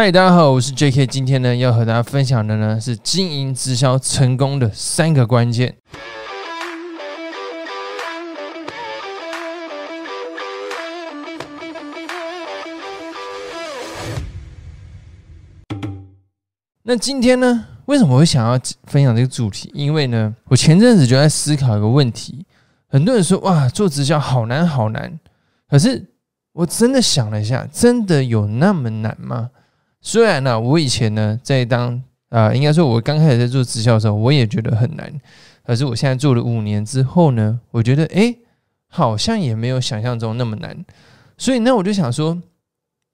嗨，大家好，我是 J.K。今天呢，要和大家分享的呢是经营直销成功的三个关键。那今天呢，为什么会想要分享这个主题？因为呢，我前阵子就在思考一个问题。很多人说，哇，做直销好难好难。可是我真的想了一下，真的有那么难吗？虽然呢，我以前呢在当啊，应该说我刚开始在做直销的时候，我也觉得很难。可是我现在做了五年之后呢，我觉得哎，好像也没有想象中那么难。所以那我就想说，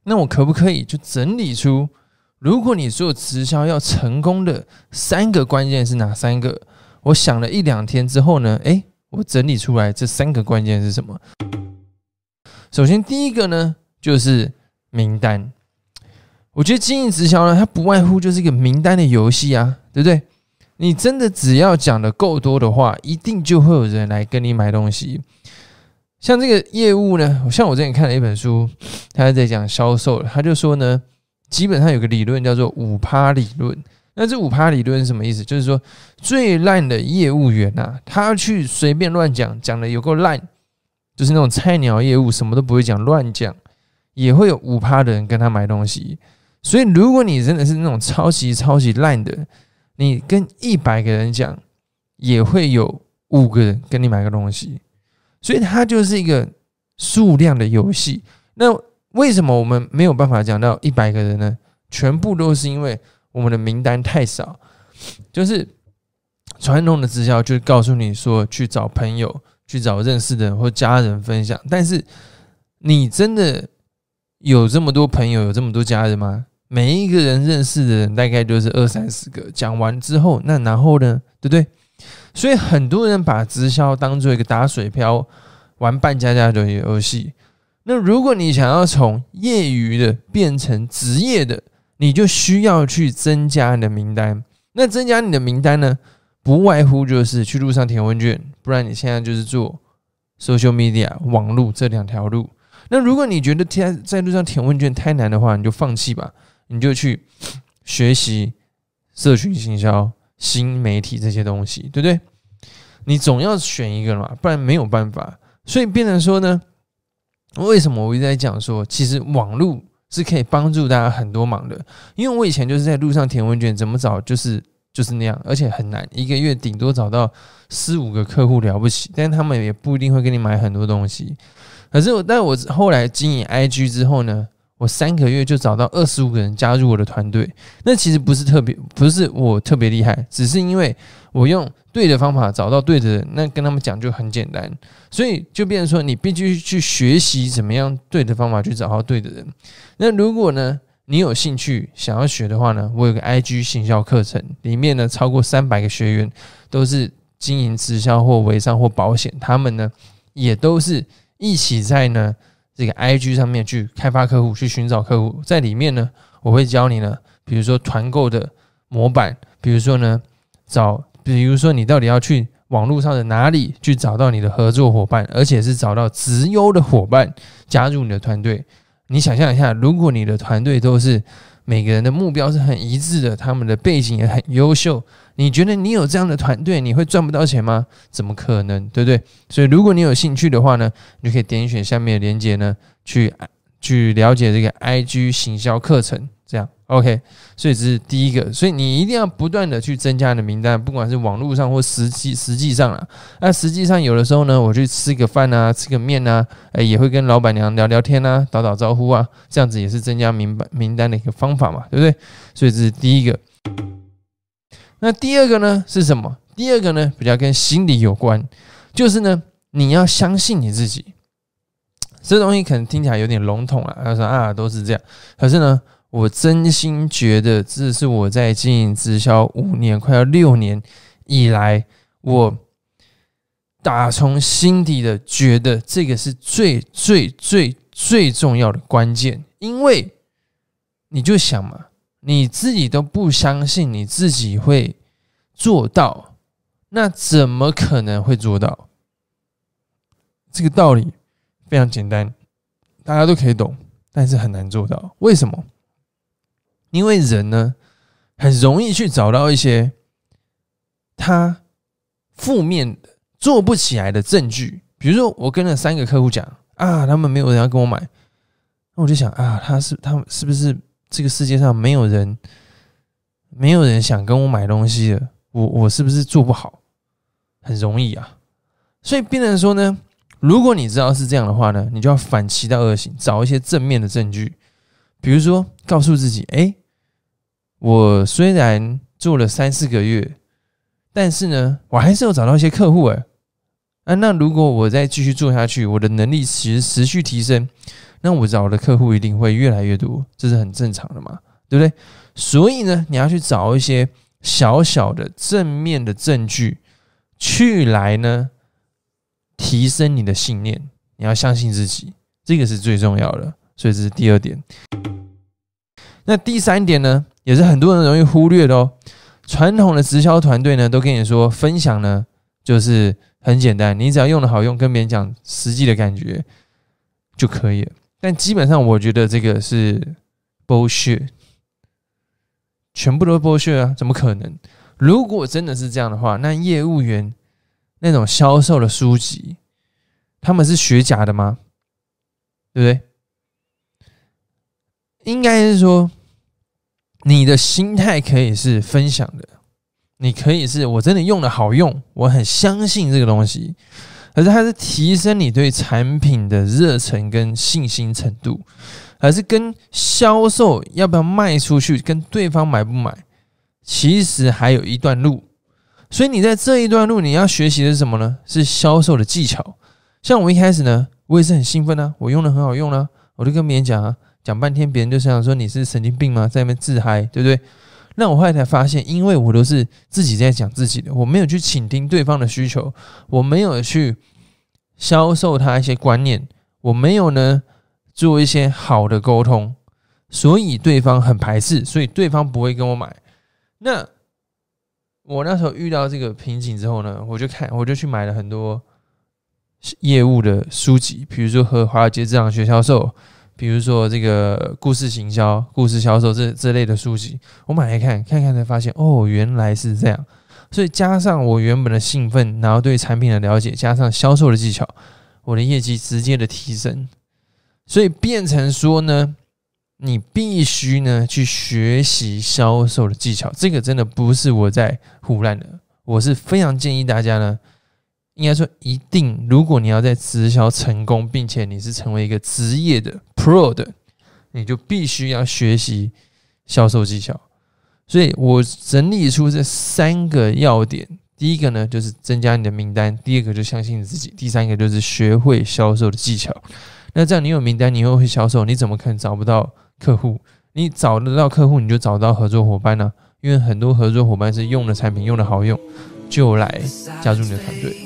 那我可不可以就整理出，如果你做直销要成功的三个关键是哪三个？我想了一两天之后呢，哎，我整理出来这三个关键是什么？首先第一个呢，就是名单。我觉得经营直销呢，它不外乎就是一个名单的游戏啊，对不对？你真的只要讲的够多的话，一定就会有人来跟你买东西。像这个业务呢，像我之前看了一本书，他在讲销售，他就说呢，基本上有个理论叫做五趴理论。那这五趴理论是什么意思？就是说最烂的业务员啊，他去随便乱讲，讲的有够烂，就是那种菜鸟业务，什么都不会讲，乱讲，也会有五趴的人跟他买东西。所以，如果你真的是那种超级超级烂的，你跟一百个人讲，也会有五个人跟你买个东西。所以，它就是一个数量的游戏。那为什么我们没有办法讲到一百个人呢？全部都是因为我们的名单太少。就是传统的直销，就是告诉你说去找朋友、去找认识的人或家人分享。但是，你真的有这么多朋友、有这么多家人吗？每一个人认识的人大概就是二三十个，讲完之后，那然后呢，对不对？所以很多人把直销当做一个打水漂、玩半家家的游戏。那如果你想要从业余的变成职业的，你就需要去增加你的名单。那增加你的名单呢，不外乎就是去路上填问卷，不然你现在就是做 social media 网络这两条路。那如果你觉得填在路上填问卷太难的话，你就放弃吧。你就去学习社群行销、新媒体这些东西，对不对？你总要选一个嘛，不然没有办法。所以变成说呢，为什么我一直在讲说，其实网络是可以帮助大家很多忙的。因为我以前就是在路上填问卷，怎么找就是就是那样，而且很难，一个月顶多找到四五个客户了不起，但他们也不一定会给你买很多东西。可是我，但我后来经营 IG 之后呢？我三个月就找到二十五个人加入我的团队，那其实不是特别，不是我特别厉害，只是因为我用对的方法找到对的人，那跟他们讲就很简单，所以就变成说你必须去学习怎么样对的方法去找到对的人。那如果呢，你有兴趣想要学的话呢，我有个 IG 行销课程，里面呢超过三百个学员都是经营直销或微商或保险，他们呢也都是一起在呢。这个 I G 上面去开发客户，去寻找客户，在里面呢，我会教你呢，比如说团购的模板，比如说呢，找，比如说你到底要去网络上的哪里去找到你的合作伙伴，而且是找到直优的伙伴加入你的团队。你想象一下，如果你的团队都是。每个人的目标是很一致的，他们的背景也很优秀。你觉得你有这样的团队，你会赚不到钱吗？怎么可能，对不对？所以，如果你有兴趣的话呢，你可以点选下面的链接呢，去去了解这个 IG 行销课程。这样，OK，所以这是第一个，所以你一定要不断的去增加你的名单，不管是网络上或实际实际上啊。那实际上有的时候呢，我去吃个饭啊，吃个面啊，哎，也会跟老板娘聊聊天啊，打打招呼啊，这样子也是增加名单名单的一个方法嘛，对不对？所以这是第一个。那第二个呢是什么？第二个呢比较跟心理有关，就是呢你要相信你自己。这东西可能听起来有点笼统啊，他说啊都是这样，可是呢。我真心觉得，这是我在经营直销五年，快要六年以来，我打从心底的觉得这个是最最最最重要的关键。因为你就想嘛，你自己都不相信你自己会做到，那怎么可能会做到？这个道理非常简单，大家都可以懂，但是很难做到。为什么？因为人呢很容易去找到一些他负面的做不起来的证据，比如说我跟了三个客户讲啊，他们没有人要跟我买，那我就想啊，他是他们是不是这个世界上没有人没有人想跟我买东西的？我我是不是做不好？很容易啊，所以变成说呢，如果你知道是这样的话呢，你就要反其道而行，找一些正面的证据，比如说告诉自己，哎，我虽然做了三四个月，但是呢，我还是有找到一些客户，哎，啊，那如果我再继续做下去，我的能力其实持续提升，那我找的客户一定会越来越多，这是很正常的嘛，对不对？所以呢，你要去找一些小小的正面的证据。去来呢，提升你的信念，你要相信自己，这个是最重要的。所以这是第二点。那第三点呢，也是很多人容易忽略的哦。传统的直销团队呢，都跟你说分享呢，就是很简单，你只要用的好用，跟别人讲实际的感觉就可以了。但基本上，我觉得这个是 bullshit，全部都是 bullshit 啊，怎么可能？如果真的是这样的话，那业务员那种销售的书籍，他们是学假的吗？对不对？应该是说，你的心态可以是分享的，你可以是我真的用的好用，我很相信这个东西，可是它是提升你对产品的热忱跟信心程度，还是跟销售要不要卖出去，跟对方买不买？其实还有一段路，所以你在这一段路，你要学习的是什么呢？是销售的技巧。像我一开始呢，我也是很兴奋啊，我用的很好用啊，我就跟别人讲啊，讲半天，别人就想说你是神经病吗？在那边自嗨，对不对？那我后来才发现，因为我都是自己在讲自己的，我没有去倾听对方的需求，我没有去销售他一些观念，我没有呢做一些好的沟通，所以对方很排斥，所以对方不会跟我买。那我那时候遇到这个瓶颈之后呢，我就看，我就去买了很多业务的书籍，比如说和华尔街这样学销售，比如说这个故事行销、故事销售这这类的书籍，我买来看，看看才发现，哦，原来是这样。所以加上我原本的兴奋，然后对产品的了解，加上销售的技巧，我的业绩直接的提升，所以变成说呢。你必须呢去学习销售的技巧，这个真的不是我在胡乱的，我是非常建议大家呢，应该说一定，如果你要在直销成功，并且你是成为一个职业的 Pro 的，你就必须要学习销售技巧。所以我整理出这三个要点，第一个呢就是增加你的名单，第二个就相信你自己，第三个就是学会销售的技巧。那这样你有名单，你又会销售，你怎么可能找不到？客户，你找得到客户，你就找到合作伙伴呢。因为很多合作伙伴是用的产品用的好用，就来加入你的团队。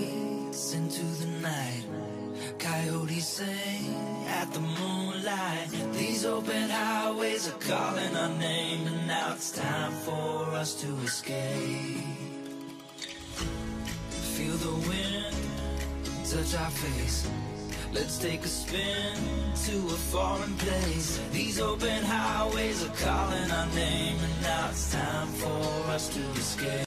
Let's take a spin to a foreign place. These open highways are calling our name, and now it's time for us to escape.